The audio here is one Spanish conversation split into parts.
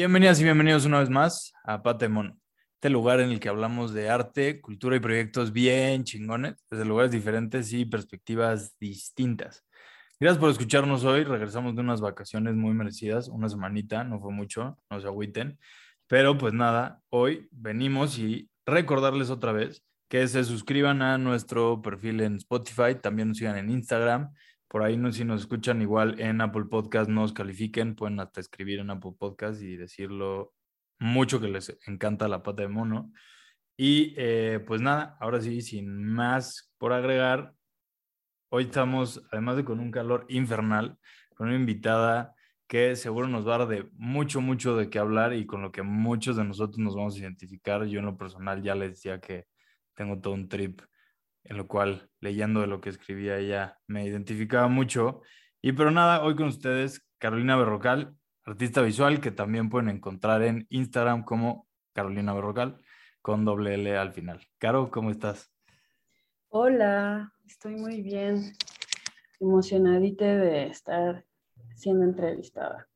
Bienvenidas y bienvenidos una vez más a Patemon, este lugar en el que hablamos de arte, cultura y proyectos bien chingones, desde lugares diferentes y perspectivas distintas. Gracias por escucharnos hoy. Regresamos de unas vacaciones muy merecidas, una semanita, no fue mucho, no se agüiten. Pero pues nada, hoy venimos y recordarles otra vez que se suscriban a nuestro perfil en Spotify, también nos sigan en Instagram. Por ahí, no, si nos escuchan igual en Apple Podcast, nos califiquen, pueden hasta escribir en Apple Podcast y decirlo mucho que les encanta la pata de mono. Y eh, pues nada, ahora sí, sin más por agregar, hoy estamos, además de con un calor infernal, con una invitada que seguro nos va a dar de mucho, mucho de qué hablar y con lo que muchos de nosotros nos vamos a identificar. Yo en lo personal ya les decía que tengo todo un trip en lo cual leyendo de lo que escribía ella me identificaba mucho. Y pero nada, hoy con ustedes Carolina Berrocal, artista visual que también pueden encontrar en Instagram como Carolina Berrocal con doble L al final. Caro, ¿cómo estás? Hola, estoy muy bien. Emocionadita de estar siendo entrevistada.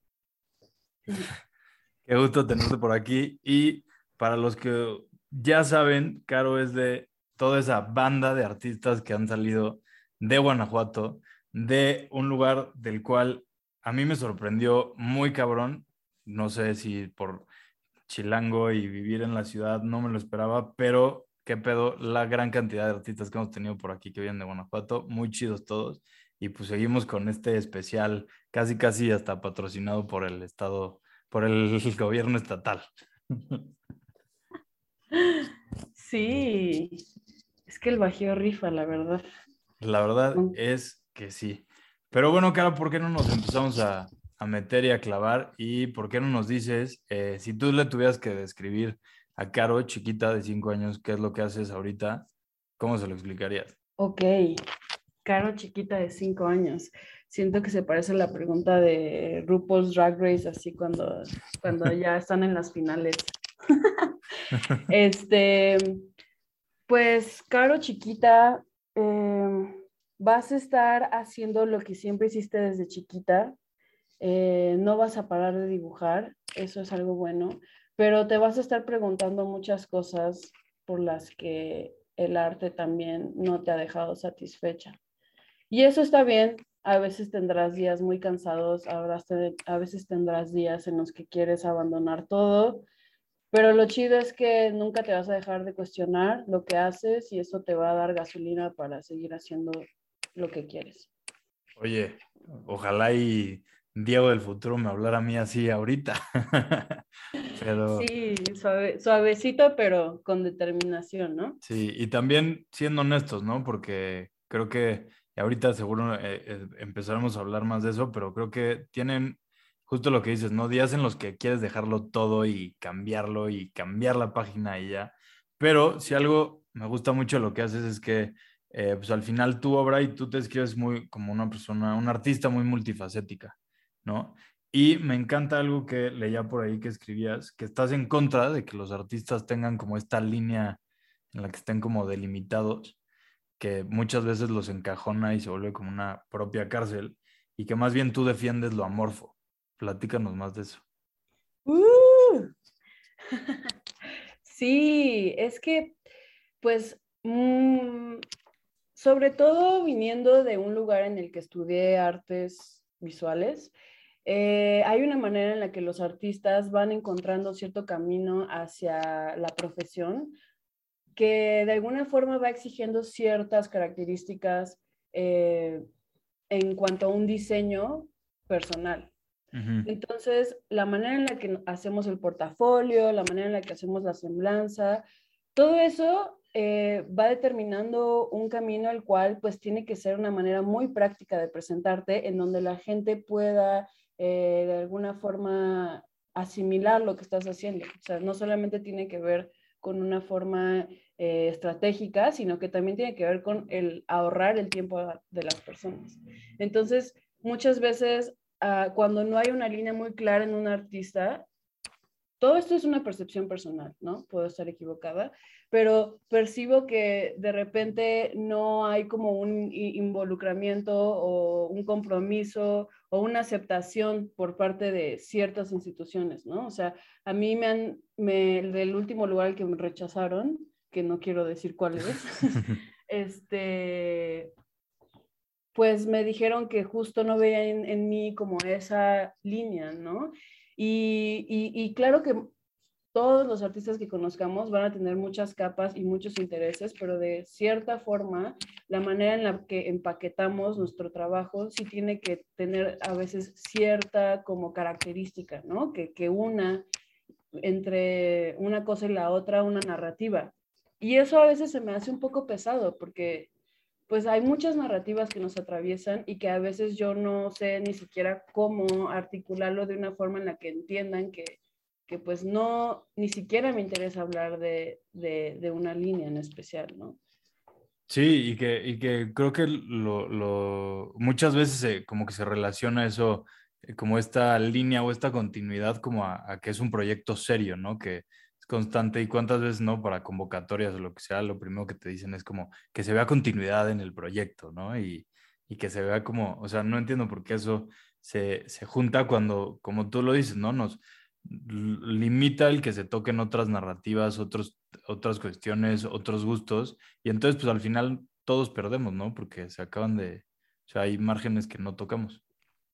Qué gusto tenerte por aquí. Y para los que ya saben, Caro es de toda esa banda de artistas que han salido de Guanajuato, de un lugar del cual a mí me sorprendió muy cabrón. No sé si por chilango y vivir en la ciudad no me lo esperaba, pero qué pedo la gran cantidad de artistas que hemos tenido por aquí que vienen de Guanajuato, muy chidos todos. Y pues seguimos con este especial, casi casi hasta patrocinado por el Estado, por el gobierno estatal. Sí, es que el Bajío rifa, la verdad. La verdad es que sí. Pero bueno, Caro, ¿por qué no nos empezamos a, a meter y a clavar? ¿Y por qué no nos dices, eh, si tú le tuvieras que describir a Caro, chiquita de cinco años, qué es lo que haces ahorita, ¿cómo se lo explicarías? Ok, Caro chiquita de cinco años. Siento que se parece a la pregunta de RuPaul's Drag Race, así cuando, cuando ya están en las finales. Este, pues, Caro chiquita, em, vas a estar haciendo lo que siempre hiciste desde chiquita. eh, no vas a parar de dibujar, eso es algo bueno, pero te vas a estar preguntando muchas cosas por las que el arte también no te ha dejado satisfecha. Y eso está bien. A veces tendrás días muy cansados, a veces tendrás días en los que quieres abandonar todo, pero lo chido es que nunca te vas a dejar de cuestionar lo que haces y eso te va a dar gasolina para seguir haciendo lo que quieres. Oye, ojalá y Diego del futuro me hablara a mí así ahorita. Pero Sí, suave- suavecito, pero con determinación, ¿no? sí, y también siendo honestos, ¿no? Porque creo que ahorita seguro eh, eh, empezaremos a hablar más de eso, pero creo que tienen justo lo que dices, ¿no? Días en los que quieres dejarlo todo y cambiarlo y cambiar la página y ya. Pero si algo me gusta mucho lo que haces es que eh, pues al final tu obra y tú te escribes muy como una persona, un artista muy multifacética, ¿no? Y me encanta algo que leía por ahí que escribías, que estás en contra de que los artistas tengan como esta línea en la que estén como delimitados, que muchas veces los encajona y se vuelve como una propia cárcel, y que más bien tú defiendes lo amorfo. Platícanos más de eso. ¡Uh! Sí, es que, pues, mm, sobre todo viniendo de un lugar en el que estudié artes visuales, eh, hay una manera en la que los artistas van encontrando cierto camino hacia la profesión que de alguna forma va exigiendo ciertas características eh, en cuanto a un diseño personal. Entonces, la manera en la que hacemos el portafolio, la manera en la que hacemos la semblanza, todo eso eh, va determinando un camino al cual pues tiene que ser una manera muy práctica de presentarte en donde la gente pueda eh, de alguna forma asimilar lo que estás haciendo. O sea, no solamente tiene que ver con una forma eh, estratégica, sino que también tiene que ver con el ahorrar el tiempo de las personas. Entonces, muchas veces uh, cuando no hay una línea muy clara en un artista, todo esto es una percepción personal, ¿no? Puedo estar equivocada, pero percibo que de repente no hay como un involucramiento o un compromiso o una aceptación por parte de ciertas instituciones, ¿no? O sea, a mí me han, me, del último lugar al que me rechazaron, que no quiero decir cuál es, este, pues me dijeron que justo no veían en, mí como esa línea, ¿no? Y, y, y claro que todos los artistas que conozcamos van a tener muchas capas y muchos intereses, pero de cierta forma, la manera en la que empaquetamos nuestro trabajo sí tiene que tener a veces cierta como característica, ¿no? Que, que una entre una cosa y la otra una narrativa. Y eso a veces se me hace un poco pesado porque pues hay muchas narrativas que nos atraviesan y que a veces yo no sé ni siquiera cómo articularlo de una forma en la que entiendan que, que pues no, ni siquiera me interesa hablar de, de, de una línea en especial, ¿no? Sí, y que, y que creo que lo, lo, muchas veces se- como que se relaciona eso, eh, como esta línea o esta continuidad como a, a que es un proyecto serio, ¿no? Que constante y cuántas veces, ¿no? Para convocatorias o lo que sea, lo primero que te dicen es como que se vea continuidad en el proyecto, ¿no? Y, y que se vea como, o sea, no entiendo por qué eso se, se junta cuando, como tú lo dices, ¿no? Nos limita el que se toquen otras narrativas, otros, otras cuestiones, otros gustos y entonces, pues al final todos perdemos, ¿no? Porque se acaban de, o sea, hay márgenes que no tocamos.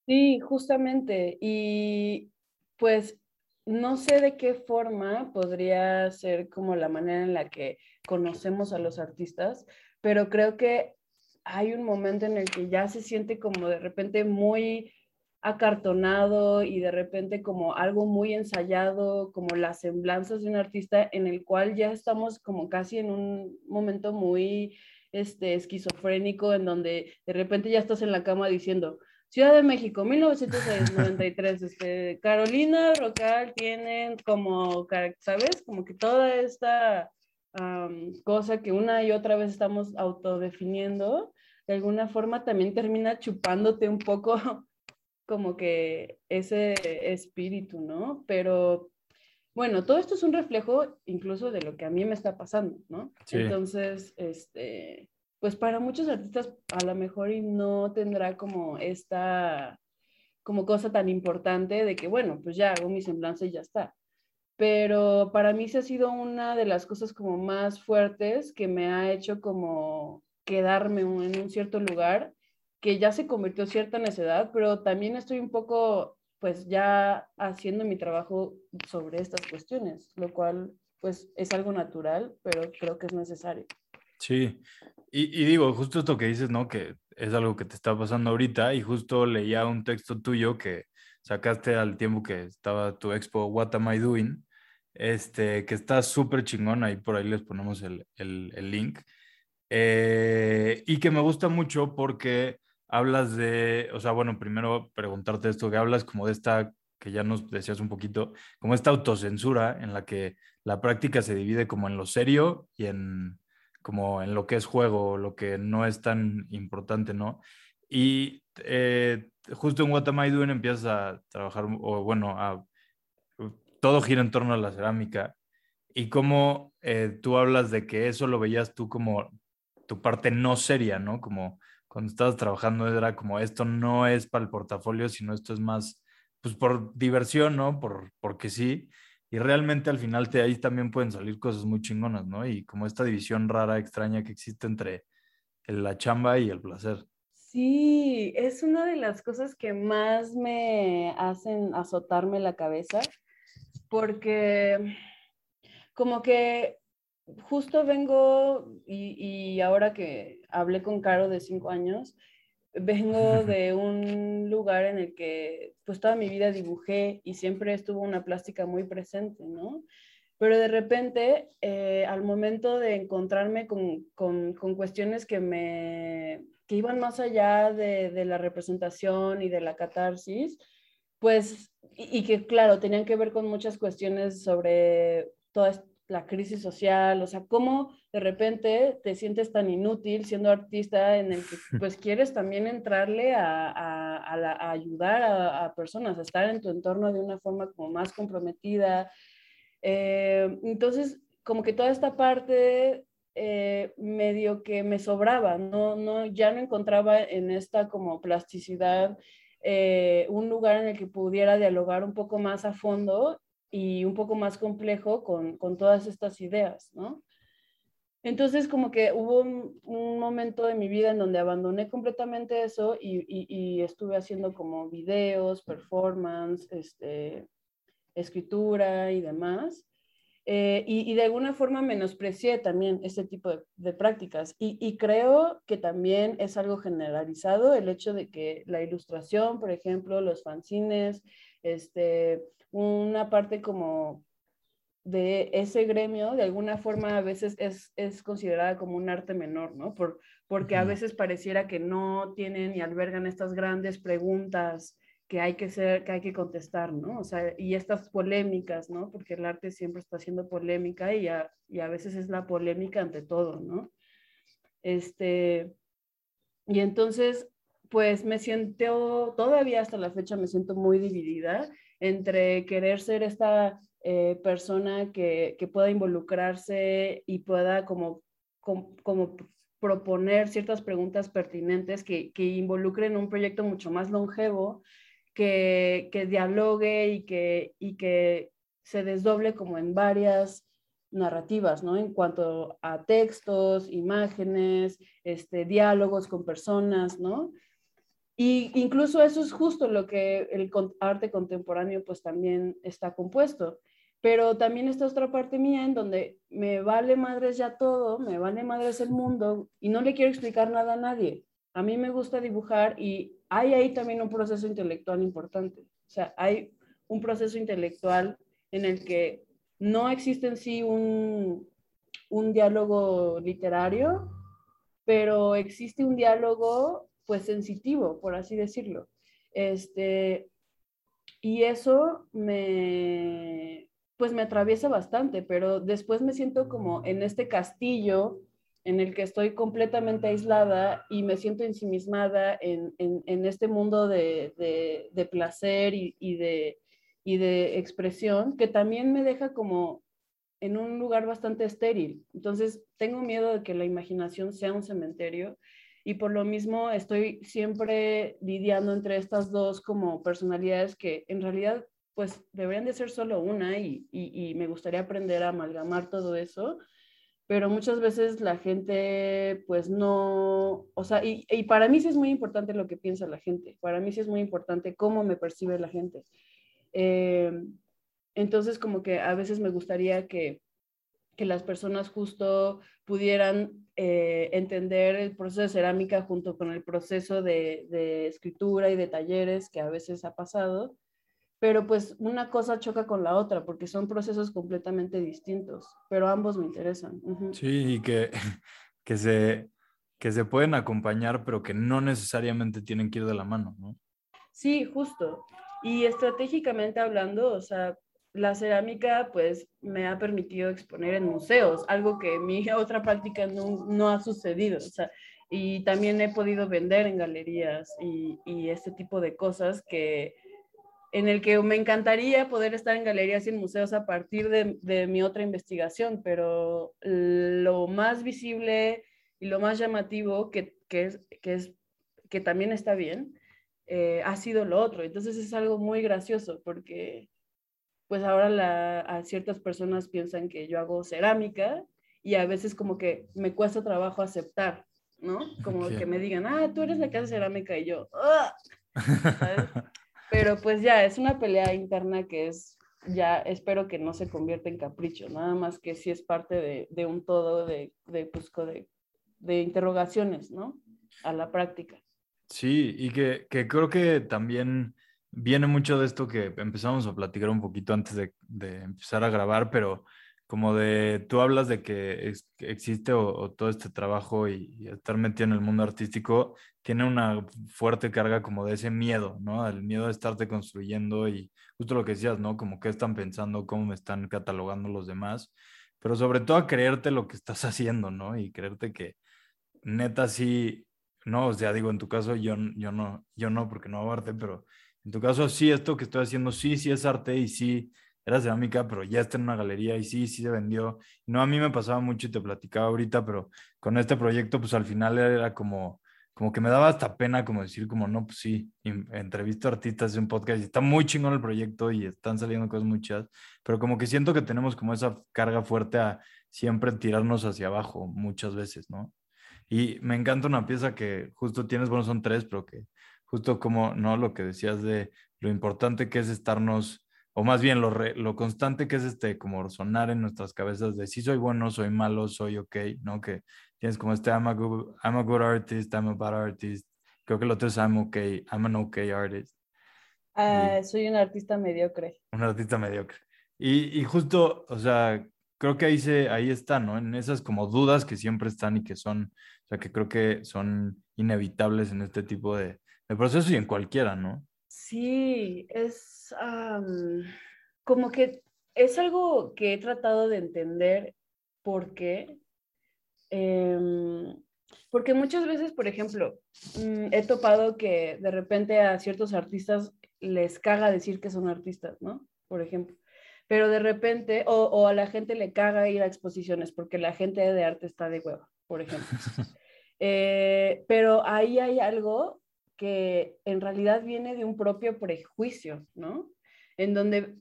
Sí, justamente. Y pues no sé de qué forma podría ser como la manera en la que conocemos a los artistas, pero creo que hay un momento en el que ya se siente como de repente muy acartonado y de repente como algo muy ensayado, como las semblanzas de un artista en el cual ya estamos como casi en un momento muy este, esquizofrénico en donde de repente ya estás en la cama diciendo, Ciudad de México, 1993, este, Carolina Rocal tienen como, ¿sabes? Como que toda esta cosa que una y otra vez estamos autodefiniendo, de alguna forma también termina chupándote un poco como que ese espíritu, ¿no? Pero bueno, todo esto es un reflejo incluso de lo que a mí me está pasando, ¿no? Sí. Entonces, este, pues para muchos artistas a lo mejor y no tendrá como esta como cosa tan importante de que, bueno, pues ya hago mi semblanza y ya está. Pero para mí sí ha sido una de las cosas como más fuertes que me ha hecho como quedarme en un cierto lugar que ya se convirtió en cierta necedad, pero también estoy un poco pues ya haciendo mi trabajo sobre estas cuestiones, lo cual pues es algo natural, pero creo que es necesario. Sí, y, y digo, justo esto que dices, ¿no? Que es algo que te está pasando ahorita y justo leía un texto tuyo que sacaste al tiempo que estaba tu expo What Am I Doing, este, que está súper chingón, ahí por ahí les ponemos el, el- el link, Eh, y que me gusta mucho porque hablas de, o sea, bueno, primero preguntarte esto, que hablas como de esta, que ya nos decías un poquito, como esta autocensura en la que la práctica se divide como en lo serio y en como en lo que es juego, lo que no es tan importante, ¿no? Y eh, justo en What Am empiezas a trabajar, o bueno, a, todo gira en torno a la cerámica y cómo eh, tú hablas de que eso lo veías tú como tu parte no seria, ¿no? Como cuando estabas trabajando era como esto no es para el portafolio, sino esto es más, pues por diversión, ¿no? Por, porque sí. Y realmente al final de ahí también pueden salir cosas muy chingonas, ¿no? Y como esta división rara, extraña que existe entre la chamba y el placer. Sí, es una de las cosas que más me hacen azotarme la cabeza, porque como que justo vengo y, y ahora que hablé con Caro de cinco años, vengo de un lugar en el que pues toda mi vida dibujé y siempre estuvo una plástica muy presente, ¿no? Pero de repente, eh, al momento de encontrarme con, con, con cuestiones que me que iban más allá de, de la representación y de la catarsis, pues, y, y que claro, tenían que ver con muchas cuestiones sobre toda la crisis social, o sea, cómo de repente te sientes tan inútil siendo artista en el que pues quieres también entrarle a, a- a la- a ayudar a, a personas, a estar en tu entorno de una forma como más comprometida, Eh, entonces, como que toda esta parte eh, medio que me sobraba, no, no, ya no encontraba en esta como plasticidad eh, un lugar en el que pudiera dialogar un poco más a fondo y un poco más complejo con, con todas estas ideas, ¿no? Entonces, como que hubo un, momento de mi vida en donde abandoné completamente eso y, y, estuve haciendo como videos, performance, este, escritura y demás. Eh, y, de alguna forma menosprecié también ese tipo de, de prácticas. Y, creo que también es algo generalizado el hecho de que la ilustración, por ejemplo, los fanzines, este, una parte como de ese gremio, de alguna forma a veces es, es considerada como un arte menor, ¿no? Por, porque a veces pareciera que no tienen y albergan estas grandes preguntas que hay que ser, que hay que contestar, ¿no? O sea, y estas polémicas, ¿no? Porque el arte siempre está haciendo polémica y a, y a veces es la polémica ante todo, ¿no? Este, y entonces, pues me siento, todavía hasta la fecha me siento muy dividida entre querer ser esta eh, persona que, que, pueda involucrarse y pueda como, como, proponer ciertas preguntas pertinentes que, que involucren un proyecto mucho más longevo, que, que dialogue y que, y que se desdoble como en varias narrativas, ¿no? En cuanto a textos, imágenes, este, diálogos con personas, ¿no? Y incluso eso es justo lo que el arte contemporáneo pues también está compuesto. Pero también está otra parte mía en donde me vale madres ya todo, me vale madres el mundo y no le quiero explicar nada a nadie. A mí me gusta dibujar y hay ahí también un proceso intelectual importante. O sea, hay un proceso intelectual en el que no existe en sí un, un diálogo literario, pero existe un diálogo pues sensitivo, por así decirlo. Este, y eso me, pues me atraviesa bastante, pero después me siento como en este castillo en el que estoy completamente aislada y me siento ensimismada en, en, este mundo de, de, placer y, de, y de expresión, que también me deja como en un lugar bastante estéril. Entonces, tengo miedo de que la imaginación sea un cementerio y por lo mismo estoy siempre lidiando entre estas dos como personalidades que en realidad pues deberían de ser solo una y, y, me gustaría aprender a amalgamar todo eso pero muchas veces la gente pues no, o sea, y, y, para mí sí es muy importante lo que piensa la gente, para mí sí es muy importante cómo me percibe la gente. Eh, entonces como que a veces me gustaría que, que las personas justo pudieran eh, entender el proceso de cerámica junto con el proceso de, de escritura y de talleres que a veces ha pasado pero pues una cosa choca con la otra porque son procesos completamente distintos, pero ambos me interesan. Uh -huh. Sí, y que, que, se, que se pueden acompañar, pero que no necesariamente tienen que ir de la mano, ¿no? Sí, justo. Y estratégicamente hablando, o sea, la cerámica pues me ha permitido exponer en museos, algo que mi otra práctica no, no ha sucedido, y también he podido vender en galerías y, y este tipo de cosas que en el que me encantaría poder estar en galerías y en museos a partir de, de, mi otra investigación, pero lo más visible y lo más llamativo, que, que, es, que, es, que también está bien, eh, ha sido lo otro. Entonces es algo muy gracioso porque pues ahora la, a ciertas personas piensan que yo hago cerámica y a veces como que me cuesta trabajo aceptar, ¿no? Como okay. que me digan, ah, tú eres la que hace cerámica y yo, ¡ah! ¿sabes? Pero pues ya, es una pelea interna que es, ya espero que no se convierta en capricho, nada más que sí es parte de, de un todo de, de, pues, de, de, interrogaciones, ¿no? A la práctica. Sí, y que, que, creo que también viene mucho de esto que empezamos a platicar un poquito antes de, de empezar a grabar, pero como de, tú hablas de que es, existe o, o, todo este trabajo y, y, estar metido en el mundo artístico tiene una fuerte carga como de ese miedo, ¿no? El miedo de estarte construyendo y justo lo que decías, ¿no? Como qué están pensando, cómo me están catalogando los demás, pero sobre todo a creerte lo que estás haciendo, ¿no? Y creerte que neta sí, no, o sea, digo, en tu caso yo, yo no, yo no porque no hago pero en tu caso sí, esto que estoy haciendo sí, sí es arte y sí era cerámica, pero ya está en una galería y sí, sí se vendió. No, a mí me pasaba mucho y te platicaba ahorita, pero con este proyecto, pues al final era como, como que me daba hasta pena como decir como, no, pues sí, entrevisto a artistas de un podcast y está muy chingón el proyecto y están saliendo cosas muchas, pero como que siento que tenemos como esa carga fuerte a siempre tirarnos hacia abajo muchas veces, ¿no? Y me encanta una pieza que justo tienes, bueno, son tres, pero que justo como, ¿no? Lo que decías de lo importante que es estarnos, o más bien lo, re- lo constante que es este, como sonar en nuestras cabezas de si soy bueno, soy malo, soy ok, ¿no? Que tienes como este I'm a good, I'm a good artist, I'm a bad artist. Creo que el otro es I'm okay, I'm an okay artist. Ah, soy un artista mediocre. Un artista mediocre. Y, y justo, o sea, creo que ahí, se, ahí está, ¿no? En esas como dudas que siempre están y que son, o sea, que creo que son inevitables en este tipo de, de procesos y en cualquiera, ¿no? Sí, es am, como que es algo que he tratado de entender por qué. Em, porque muchas veces, por ejemplo, mm, he topado que de repente a ciertos artistas les caga decir que son artistas, ¿no? Por ejemplo. Pero de repente, o, o a la gente le caga ir a exposiciones porque la gente de arte está de hueva, por ejemplo. Eh, pero ahí hay algo que en realidad viene de un propio prejuicio, ¿no? En donde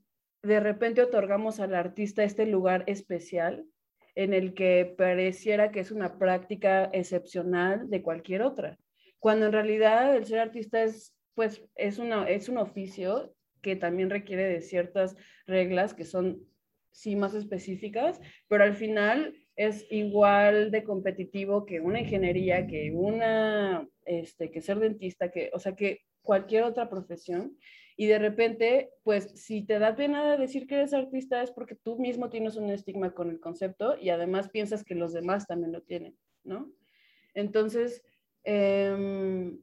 de repente otorgamos al artista este lugar especial en el que pareciera que es una práctica excepcional de cualquier otra, cuando en realidad el ser artista es, pues, es, una, es un oficio que también requiere de ciertas reglas que son, sí, más específicas, pero al final es igual de competitivo que una ingeniería, que una, este, que ser dentista, que, o sea, que cualquier otra profesión. Y de repente, pues si te da pena decir que eres artista es porque tú mismo tienes un estigma con el concepto y además piensas que los demás también lo tienen, ¿no? Entonces, eh,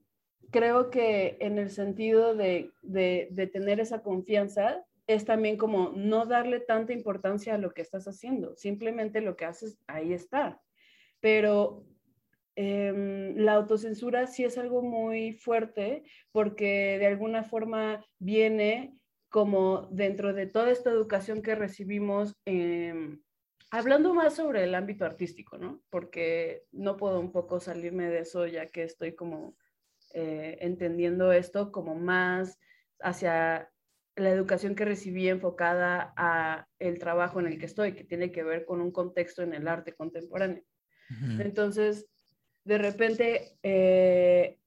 creo que en el sentido de, de, de, tener esa confianza, es también como no darle tanta importancia a lo que estás haciendo, simplemente lo que haces, ahí está. Pero eh, la autocensura sí es algo muy fuerte porque de alguna forma viene como dentro de toda esta educación que recibimos, eh, hablando más sobre el ámbito artístico, ¿no? Porque no puedo un poco salirme de eso ya que estoy como eh, entendiendo esto como más hacia la educación que recibí enfocada a el trabajo en el que estoy, que tiene que ver con un contexto en el arte contemporáneo. Uh -huh. Entonces, de repente, eh,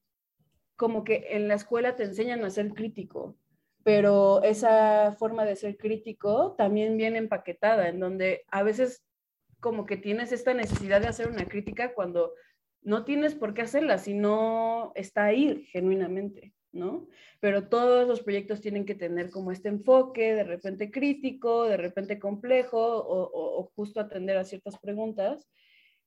como que en la escuela te enseñan a ser crítico, pero esa forma de ser crítico también viene empaquetada, en donde a veces como que tienes esta necesidad de hacer una crítica cuando no tienes por qué hacerla, si no está ahí genuinamente. ¿No? Pero todos los proyectos tienen que tener como este enfoque, de repente crítico, de repente complejo, o, o, o justo atender a ciertas preguntas.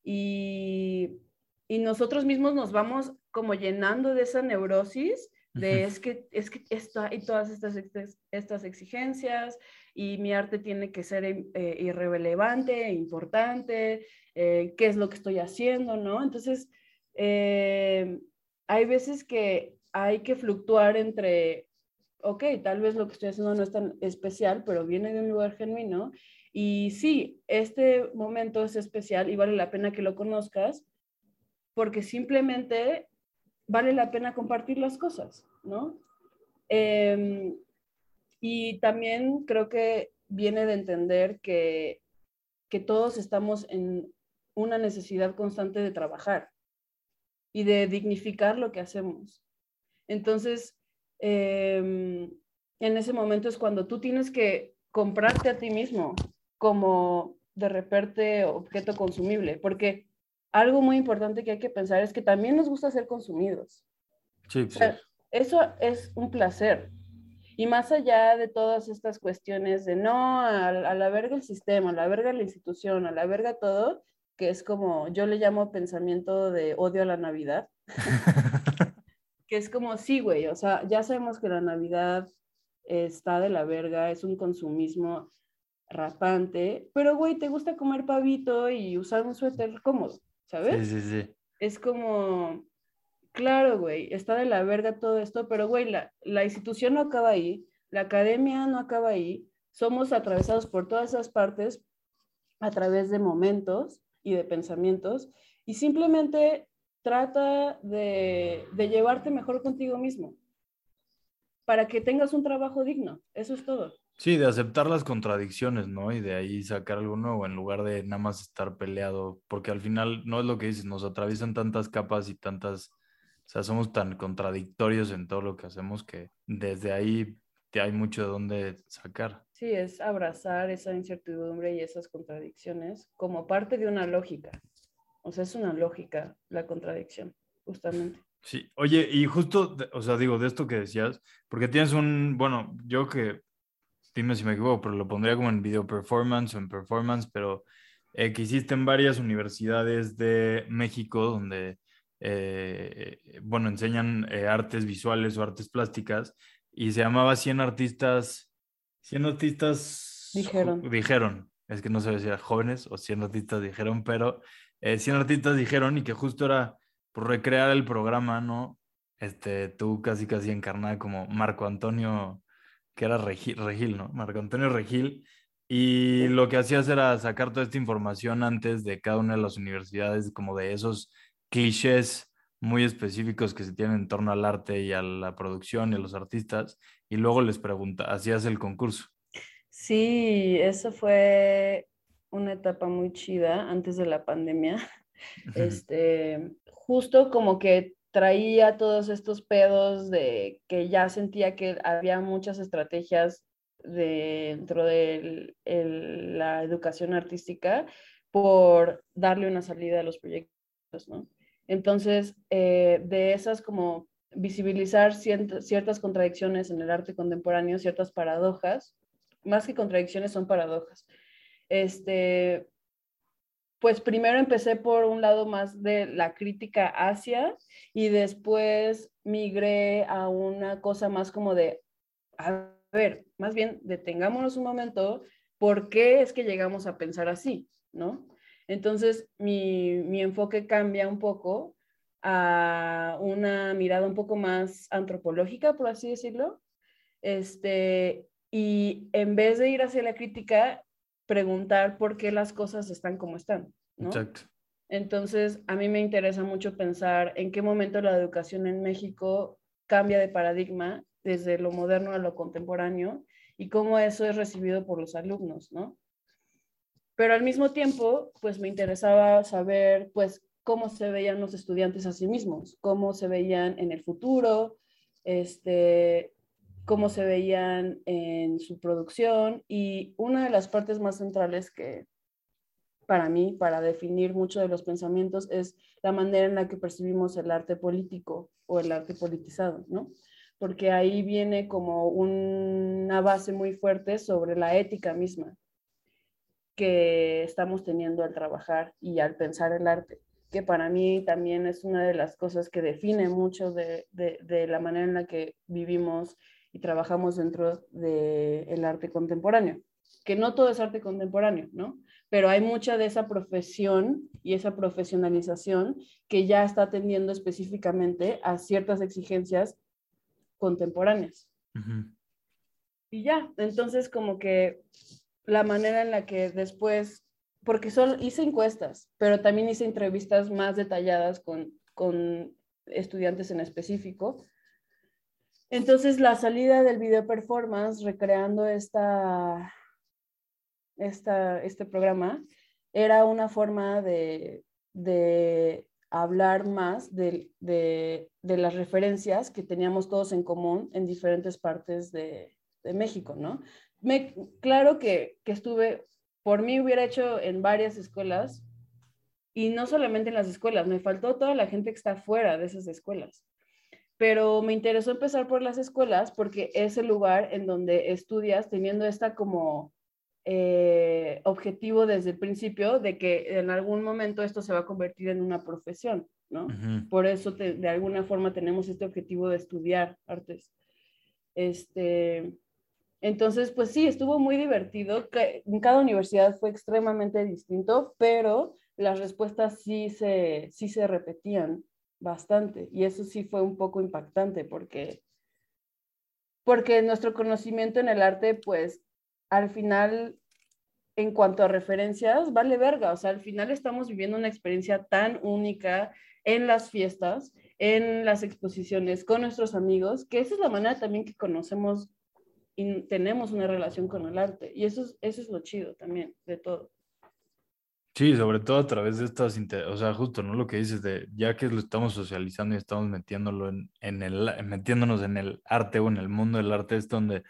Y, y, nosotros mismos nos vamos como llenando de esa neurosis de uh -huh. es que, es que esto, y todas estas, estas exigencias, y mi arte tiene que ser eh, irrelevante, importante, eh, qué es lo que estoy haciendo, ¿no? Entonces, eh, hay veces que hay que fluctuar entre, ok, tal vez lo que estoy haciendo no es tan especial, pero viene de un lugar genuino. Y sí, este momento es especial y vale la pena que lo conozcas, porque simplemente vale la pena compartir las cosas, ¿no? Eh, y también creo que viene de entender que, que todos estamos en una necesidad constante de trabajar y de dignificar lo que hacemos. Entonces, eh, en ese momento es cuando tú tienes que comprarte a ti mismo como de repente objeto consumible, porque algo muy importante que hay que pensar es que también nos gusta ser consumidos. Sí, sí. O sea, eso es un placer. Y más allá de todas estas cuestiones de no, a, a, la verga el sistema, a la verga la institución, a la verga todo, que es como, yo le llamo pensamiento de odio a la Navidad. que es como, sí, güey, o sea, ya sabemos que la Navidad está de la verga, es un consumismo rapante, pero, güey, te gusta comer pavito y usar un suéter cómodo, ¿sabes? Sí, sí, sí. Es como, claro, güey, está de la verga todo esto, pero, güey, la, la institución no acaba ahí, la academia no acaba ahí, somos atravesados por todas esas partes a través de momentos y de pensamientos y simplemente trata de, de llevarte mejor contigo mismo para que tengas un trabajo digno. Eso es todo. Sí, de aceptar las contradicciones, ¿no? Y de ahí sacar algo nuevo en lugar de nada más estar peleado, porque al final no es lo que dices, nos atraviesan tantas capas y tantas, o sea, somos tan contradictorios en todo lo que hacemos que desde ahí te hay mucho de dónde sacar. Sí, es abrazar esa incertidumbre y esas contradicciones como parte de una lógica. O sea, es una lógica la contradicción, justamente. Sí, oye, y justo, o sea, digo, de esto que decías, porque tienes un, bueno, yo que, dime si me equivoco, pero lo pondría como en video performance o en performance, pero eh, que hiciste en varias universidades de México donde, eh, bueno, enseñan eh, artes visuales o artes plásticas y se llamaba 100 artistas, 100 artistas Dijeron. dijeron, es que no sé si eran jóvenes o 100 artistas dijeron, pero eh, 100 artistas dijeron y que justo era por recrear el programa, ¿no? Este, tú casi casi encarnada como Marco Antonio, que era Regil, Regil, ¿no? Marco Antonio Regil. Y lo que hacías era sacar toda esta información antes de cada una de las universidades, como de esos clichés muy específicos que se tienen en torno al arte y a la producción y a los artistas, y luego les pregunta, hacías el concurso. Sí, eso fue una etapa muy chida antes de la pandemia. Este, justo como que traía todos estos pedos de que ya sentía que había muchas estrategias dentro de la educación artística por darle una salida a los proyectos, ¿no? Entonces, eh, de esas como visibilizar cierta- ciertas contradicciones en el arte contemporáneo, ciertas paradojas, más que contradicciones son paradojas. Este, pues primero empecé por un lado más de la crítica hacia y después migré a una cosa más como de, a ver, más bien detengámonos un momento, ¿por qué es que llegamos a pensar así? ¿No? Entonces mi, mi enfoque cambia un poco a una mirada un poco más antropológica, por así decirlo. Este, y en vez de ir hacia la crítica, preguntar por qué las cosas están como están, ¿no? Exacto. Entonces, a mí me interesa mucho pensar en qué momento la educación en México cambia de paradigma desde lo moderno a lo contemporáneo y cómo eso es recibido por los alumnos, ¿no? Pero al mismo tiempo, pues me interesaba saber, pues, cómo se veían los estudiantes a sí mismos, cómo se veían en el futuro, este, cómo se veían en su producción y una de las partes más centrales que para mí, para definir mucho de los pensamientos, es la manera en la que percibimos el arte político o el arte politizado, ¿no? Porque ahí viene como una base muy fuerte sobre la ética misma que estamos teniendo al trabajar y al pensar el arte, que para mí también es una de las cosas que define mucho de, de, de la manera en la que vivimos y trabajamos dentro del arte contemporáneo, que no todo es arte contemporáneo, ¿no? Pero hay mucha de esa profesión y esa profesionalización que ya está atendiendo específicamente a ciertas exigencias contemporáneas. Y ya, entonces como que la manera en la que después, porque solo hice encuestas, pero también hice entrevistas más detalladas con, con estudiantes en específico. Entonces la salida del video performance, recreando esta, este programa, era una forma de, hablar más de, las referencias que teníamos todos en común en diferentes partes de, México, ¿no? Claro que, que estuve, por mí hubiera hecho en varias escuelas y no solamente en las escuelas, me faltó toda la gente que está fuera de esas escuelas. Pero me interesó empezar por las escuelas porque es el lugar en donde estudias teniendo esta como eh, objetivo desde el principio de que en algún momento esto se va a convertir en una profesión, ¿no? Uh -huh. Por eso te, de alguna forma tenemos este objetivo de estudiar artes. Este, entonces, pues sí, estuvo muy divertido. En cada universidad fue extremadamente distinto, pero las respuestas sí se, sí se repetían bastante y eso sí fue un poco impactante porque porque nuestro conocimiento en el arte pues al final, en cuanto a referencias, vale verga. O sea, al final estamos viviendo una experiencia tan única en las fiestas, en las exposiciones, con nuestros amigos, que esa es la manera también que conocemos y tenemos una relación con el arte. Y eso es, eso es lo chido también de todo. Sí, sobre todo a través de estas, o sea, justo, ¿no? Lo que dices de, ya que lo estamos socializando y estamos metiéndolo en, en el, metiéndonos en el arte o en el mundo del arte es donde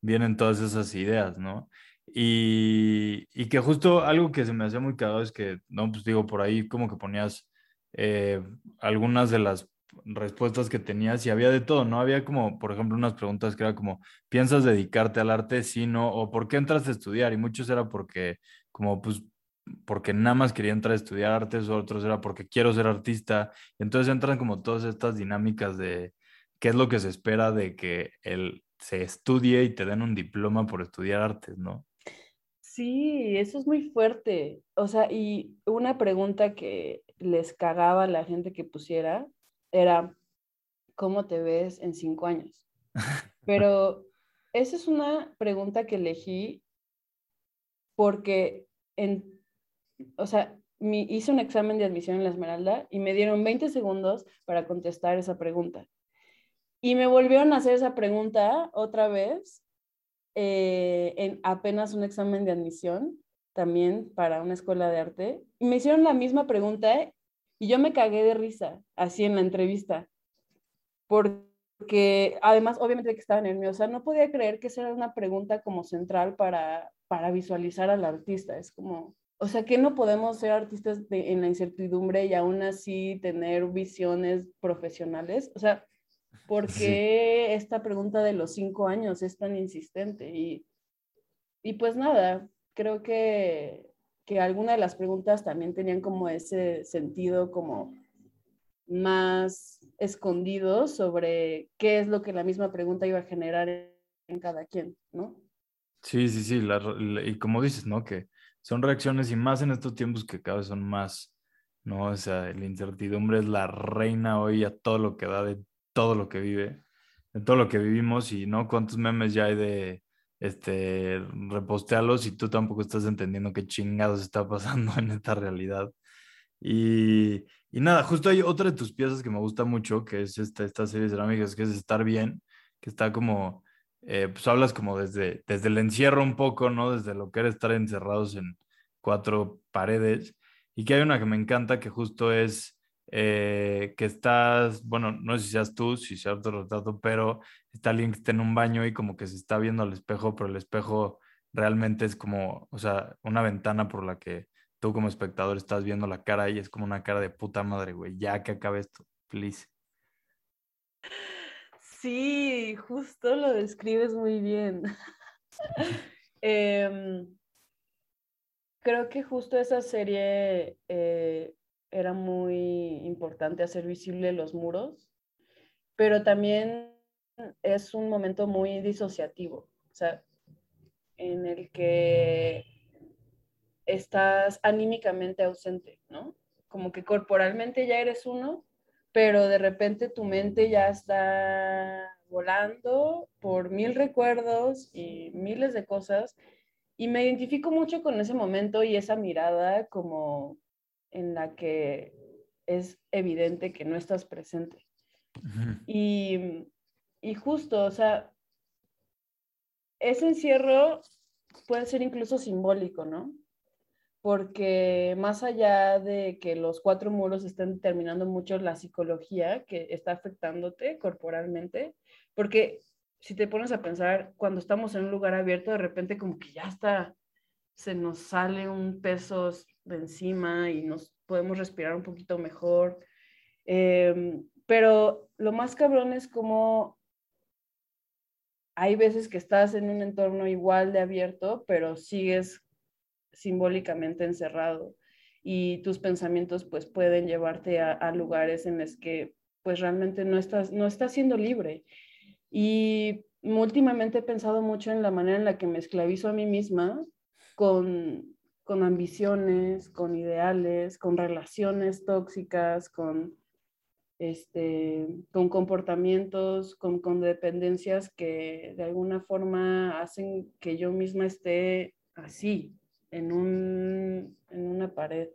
vienen todas esas ideas, ¿no? Y, y que justo algo que se me hacía muy cagado es que, no, pues digo, por ahí como que ponías eh, algunas de las respuestas que tenías y había de todo, ¿no? Había como, por ejemplo, unas preguntas que era como, ¿piensas dedicarte al arte? Sí, no, o ¿por qué entras a estudiar? Y muchos era porque, como, pues, porque nada más quería entrar a estudiar artes, otros era porque quiero ser artista. Entonces entran como todas estas dinámicas de qué es lo que se espera de que él se estudie y te den un diploma por estudiar artes, ¿no? Sí, eso es muy fuerte. O sea, y una pregunta que les cagaba a la gente que pusiera era, ¿cómo te ves en cinco años? Pero esa es una pregunta que elegí porque, en, o sea, mi, hice un examen de admisión en la Esmeralda y me dieron 20 segundos para contestar esa pregunta. Y me volvieron a hacer esa pregunta otra vez eh, en apenas un examen de admisión, también para una escuela de arte. Y me hicieron la misma pregunta y yo me cagué de risa, así en la entrevista. Porque además, obviamente que estaba nerviosa, no podía creer que esa era una pregunta como central para, para visualizar al artista. Es como, o sea, que no podemos ser artistas de, en la incertidumbre y aún así tener visiones profesionales. O sea, ¿por qué sí. esta pregunta de los cinco años es tan insistente? Y, y pues nada, creo que, que algunas de las preguntas también tenían como ese sentido como más escondido sobre qué es lo que la misma pregunta iba a generar en cada quien, ¿no? Sí, sí, sí, la, la, y como dices, ¿no? Que son reacciones y más en estos tiempos que cada vez son más, ¿no? O sea, la incertidumbre es la reina hoy a todo lo que da de todo lo que vive, de todo lo que vivimos y, ¿no? ¿Cuántos memes ya hay de, este, repostearlos y tú tampoco estás entendiendo qué chingados está pasando en esta realidad? Y, y, nada, justo hay otra de tus piezas que me gusta mucho, que es esta, esta serie de cerámicas, que es Estar Bien, que está como, eh, pues hablas como desde, desde el encierro un poco, ¿no? Desde lo que era estar encerrados en cuatro paredes. Y que hay una que me encanta, que justo es eh, que estás, bueno, no sé si seas tú, si sea otro retrato, pero está alguien que está en un baño y como que se está viendo al espejo, pero el espejo realmente es como, o sea, una ventana por la que tú como espectador estás viendo la cara y es como una cara de puta madre, güey, ya que acabe esto, please. Sí, justo lo describes muy bien. eh, creo que justo esa serie eh, era muy importante hacer visible los muros, pero también es un momento muy disociativo, o sea, en el que estás anímicamente ausente, ¿no? Como que corporalmente ya eres uno, pero de repente tu mente ya está volando por mil recuerdos y miles de cosas. Y me identifico mucho con ese momento y esa mirada como en la que es evidente que no estás presente. Y, y justo, o sea, ese encierro puede ser incluso simbólico, ¿no? Porque más allá de que los cuatro muros estén determinando mucho la psicología que está afectándote corporalmente, porque si te pones a pensar, cuando estamos en un lugar abierto, de repente como que ya está, se nos sale un peso de encima y nos podemos respirar un poquito mejor. Eh, pero lo más cabrón es como hay veces que estás en un entorno igual de abierto, pero sigues simbólicamente encerrado y tus pensamientos pues pueden llevarte a, a, lugares en los que pues realmente no estás, no estás siendo libre. Y últimamente he pensado mucho en la manera en la que me esclavizo a mí misma con, con ambiciones, con ideales, con relaciones tóxicas, con este, con comportamientos, con, con dependencias que de alguna forma hacen que yo misma esté así, en, un, en una pared.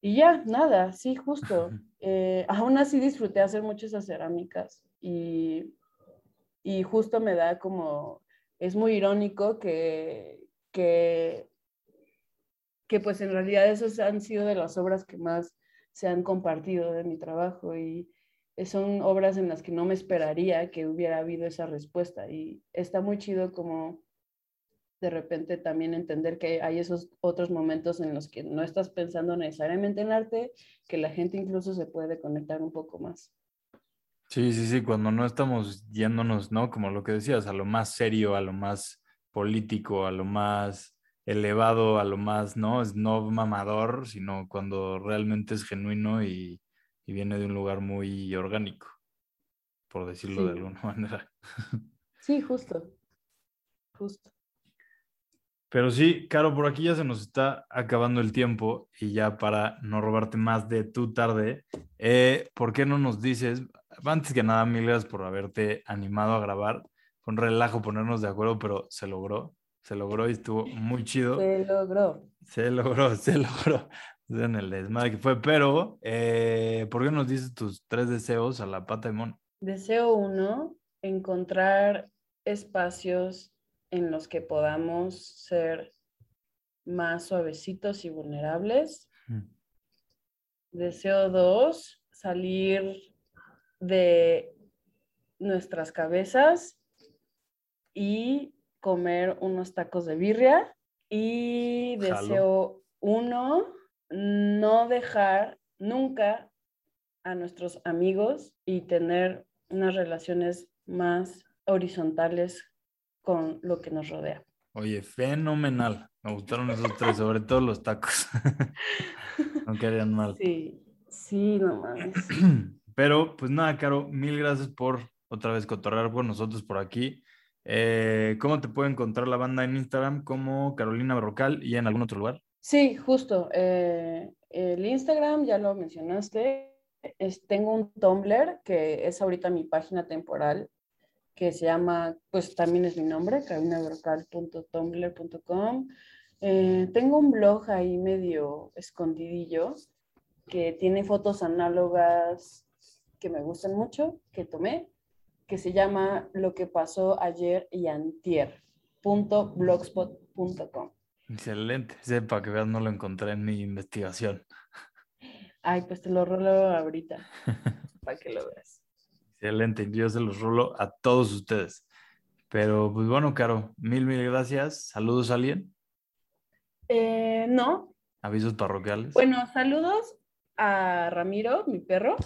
Y ya, nada, sí, justo. Eh, aún así disfruté hacer muchas cerámicas y, y justo me da como, es muy irónico que, que, que pues en realidad esas han sido de las obras que más se han compartido de mi trabajo y son obras en las que no me esperaría que hubiera habido esa respuesta y está muy chido como de repente también entender que hay esos otros momentos en los que no estás pensando necesariamente en arte, que la gente incluso se puede conectar un poco más. Sí, sí, sí, cuando no estamos yéndonos, ¿no? Como lo que decías, a lo más serio, a lo más político, a lo más elevado, a lo más, ¿no? Es no mamador, sino cuando realmente es genuino y, y viene de un lugar muy orgánico, por decirlo de Sí. alguna manera. Sí, justo. Justo. Pero sí, Caro, por aquí ya se nos está acabando el tiempo y ya para no robarte más de tu tarde, eh, ¿por qué no nos dices, antes que nada, mil gracias por haberte animado a grabar, con relajo ponernos de acuerdo, pero se logró, se logró y estuvo muy chido. Se logró. Se logró, se logró. En el desmadre que fue, pero eh, ¿por qué no nos dices tus tres deseos a la pata de mono? Deseo uno, encontrar espacios en los que podamos ser más suavecitos y vulnerables. Deseo dos, salir de nuestras cabezas y comer unos tacos de birria. Y Jalo. deseo uno, no dejar nunca a nuestros amigos y tener unas relaciones más horizontales con lo que nos rodea. Oye, fenomenal. Me gustaron esos tres, sobre todo los tacos. no quedarían mal. Sí, sí, no mames. Pero pues nada, Caro, mil gracias por otra vez cotorrear con nosotros por aquí. Eh, ¿Cómo te puede encontrar la banda en Instagram como Carolina Berrocal y en algún otro lugar? Sí, justo. eh, el Instagram, ya lo mencionaste. es- tengo un Tumblr que es ahorita mi página temporal, que se llama, pues también es mi nombre, carolinabercal.tumblr.com. Eh, tengo un blog ahí medio escondidillo que tiene fotos análogas que me gustan mucho, que tomé, que se llama Lo que pasó ayer y antier, punto blogspot.com. Excelente. Sepa que veas, no lo encontré en mi investigación. Ay, pues te lo rolo ahorita para que lo veas. Excelente. Yo se los rolo a todos ustedes. Pero pues bueno, Caro, mil, mil gracias. Saludos a alguien. Eh, no, Avisos parroquiales. bueno, saludos a Ramiro, mi perro.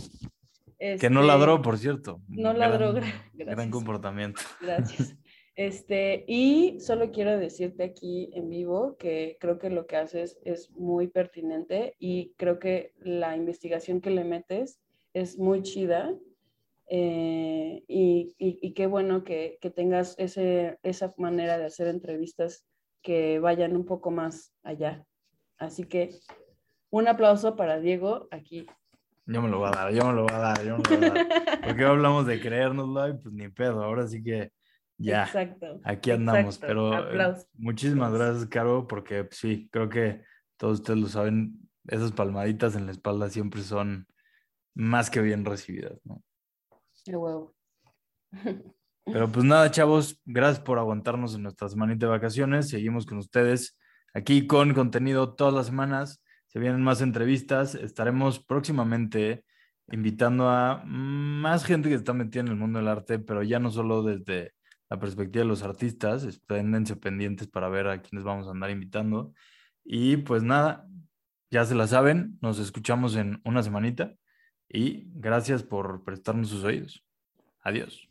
que no Este, ladró, por cierto. no ladró, Gran- gra- Gran gracias. comportamiento. Gracias. Este, y solo quiero decirte aquí en vivo que creo que lo que haces es muy pertinente y creo que la investigación que le metes es muy chida. Eh, y, y- y qué bueno que, que tengas ese, esa manera de hacer entrevistas que vayan un poco más allá. Así que un aplauso para Diego aquí. Yo me lo voy a dar, yo me lo voy a dar, yo me lo voy a dar. Porque hablamos de creérnoslo y pues ni pedo. Ahora sí que ya. Exacto. Aquí andamos, exacto. pero eh, muchísimas gracias, Caro, porque pues, sí, creo que todos ustedes lo saben, esas palmaditas en la espalda siempre son más que bien recibidas, ¿no? De huevo. Pero pues nada, chavos, gracias por aguantarnos en nuestra semanita de vacaciones. Seguimos con ustedes aquí con contenido todas las semanas. Se vienen más entrevistas. Estaremos próximamente invitando a más gente que está metida en el mundo del arte, pero ya no solo desde la perspectiva de los artistas. Esténse pendientes para ver a quiénes vamos a andar invitando. Y pues nada, ya se la saben. Nos escuchamos en una semanita y gracias por prestarnos sus oídos. Adiós.